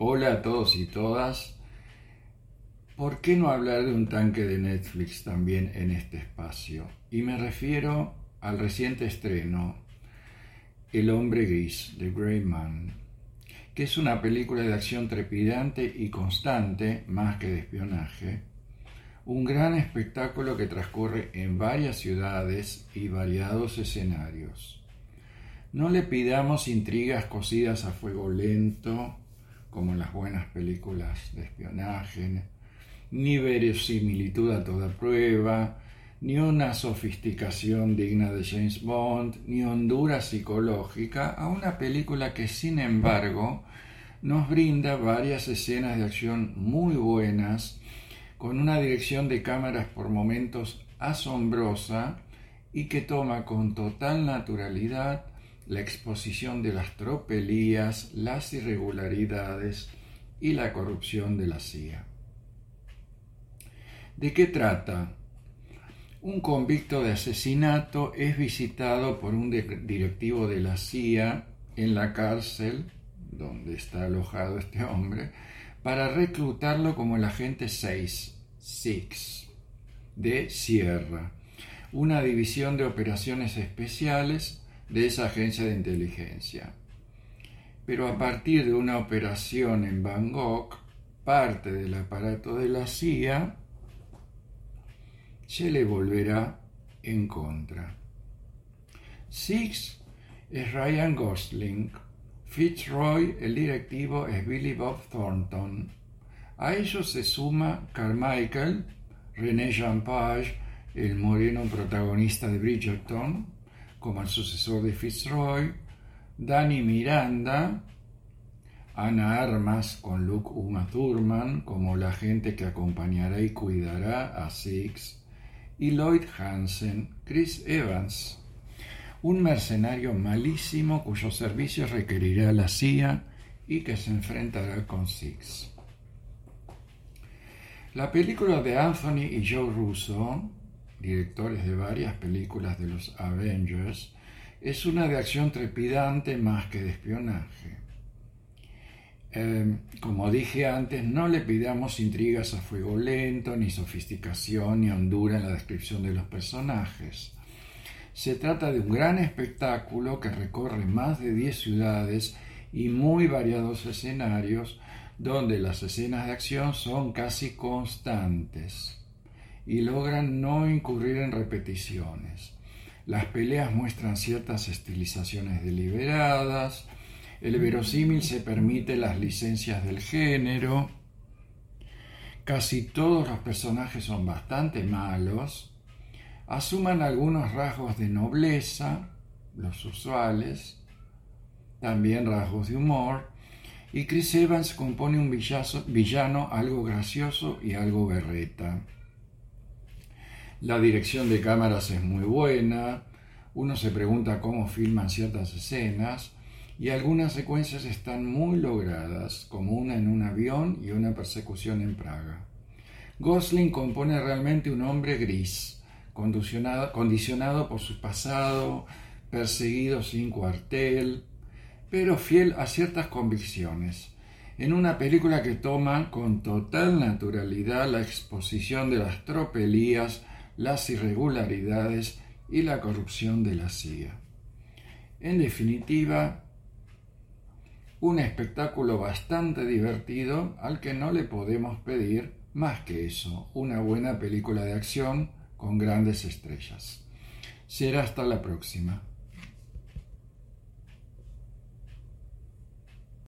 Hola a todos y todas. ¿Por qué no hablar de un tanque de Netflix también en este espacio? Y me refiero al reciente estreno, El hombre gris, The Grey Man, que es una película de acción trepidante y constante, más que de espionaje, un gran espectáculo que transcurre en varias ciudades y variados escenarios. No le pidamos intrigas cosidas a fuego lento, como las buenas películas de espionaje, ni verosimilitud a toda prueba, ni una sofisticación digna de James Bond, ni hondura psicológica a una película que sin embargo nos brinda varias escenas de acción muy buenas, con una dirección de cámaras por momentos asombrosa y que toma con total naturalidad la exposición de las tropelías, las irregularidades y la corrupción de la CIA. ¿De qué trata? Un convicto de asesinato es visitado por un directivo de la CIA en la cárcel donde está alojado este hombre para reclutarlo como el agente 6, SIX, de Sierra, una división de operaciones especiales de esa agencia de inteligencia. Pero a partir de una operación en Bangkok, parte del aparato de la CIA se le volverá en contra. Six es Ryan Gosling, Fitzroy, el directivo, es Billy Bob Thornton. A ellos se suma Carmichael, René Jean Page, el moreno protagonista de Bridgerton, como el sucesor de Fitzroy, Danny Miranda, Ana Armas con Luke Uma Thurman como la gente que acompañará y cuidará a Six, y Lloyd Hansen, Chris Evans, un mercenario malísimo cuyos servicios requerirá la CIA y que se enfrentará con Six. La película de Anthony y Joe Russo, directores de varias películas de los Avengers, es una de acción trepidante más que de espionaje. Em, como dije antes, no le pidamos intrigas a fuego lento, ni sofisticación, ni hondura en la descripción de los personajes. Se trata de un gran espectáculo que recorre más de 10 ciudades y muy variados escenarios, donde las escenas de acción son casi constantes y logran no incurrir en repeticiones. Las peleas muestran ciertas estilizaciones deliberadas, el verosímil se permite las licencias del género. Casi todos los personajes son bastante malos. Asuman algunos rasgos de nobleza, los usuales, también rasgos de humor. Y Chris Evans compone un villano algo gracioso y algo berreta. La dirección de cámaras es muy buena. Uno se pregunta cómo filman ciertas escenas y algunas secuencias están muy logradas, como una en un avión y una persecución en Praga. Gosling compone realmente un hombre gris, condicionado por su pasado, perseguido sin cuartel, pero fiel a ciertas convicciones, en una película que toma con total naturalidad la exposición de las tropelías, las irregularidades y la corrupción de la CIA. En definitiva, un espectáculo bastante divertido al que no le podemos pedir más que eso, una buena película de acción con grandes estrellas. Será hasta la próxima.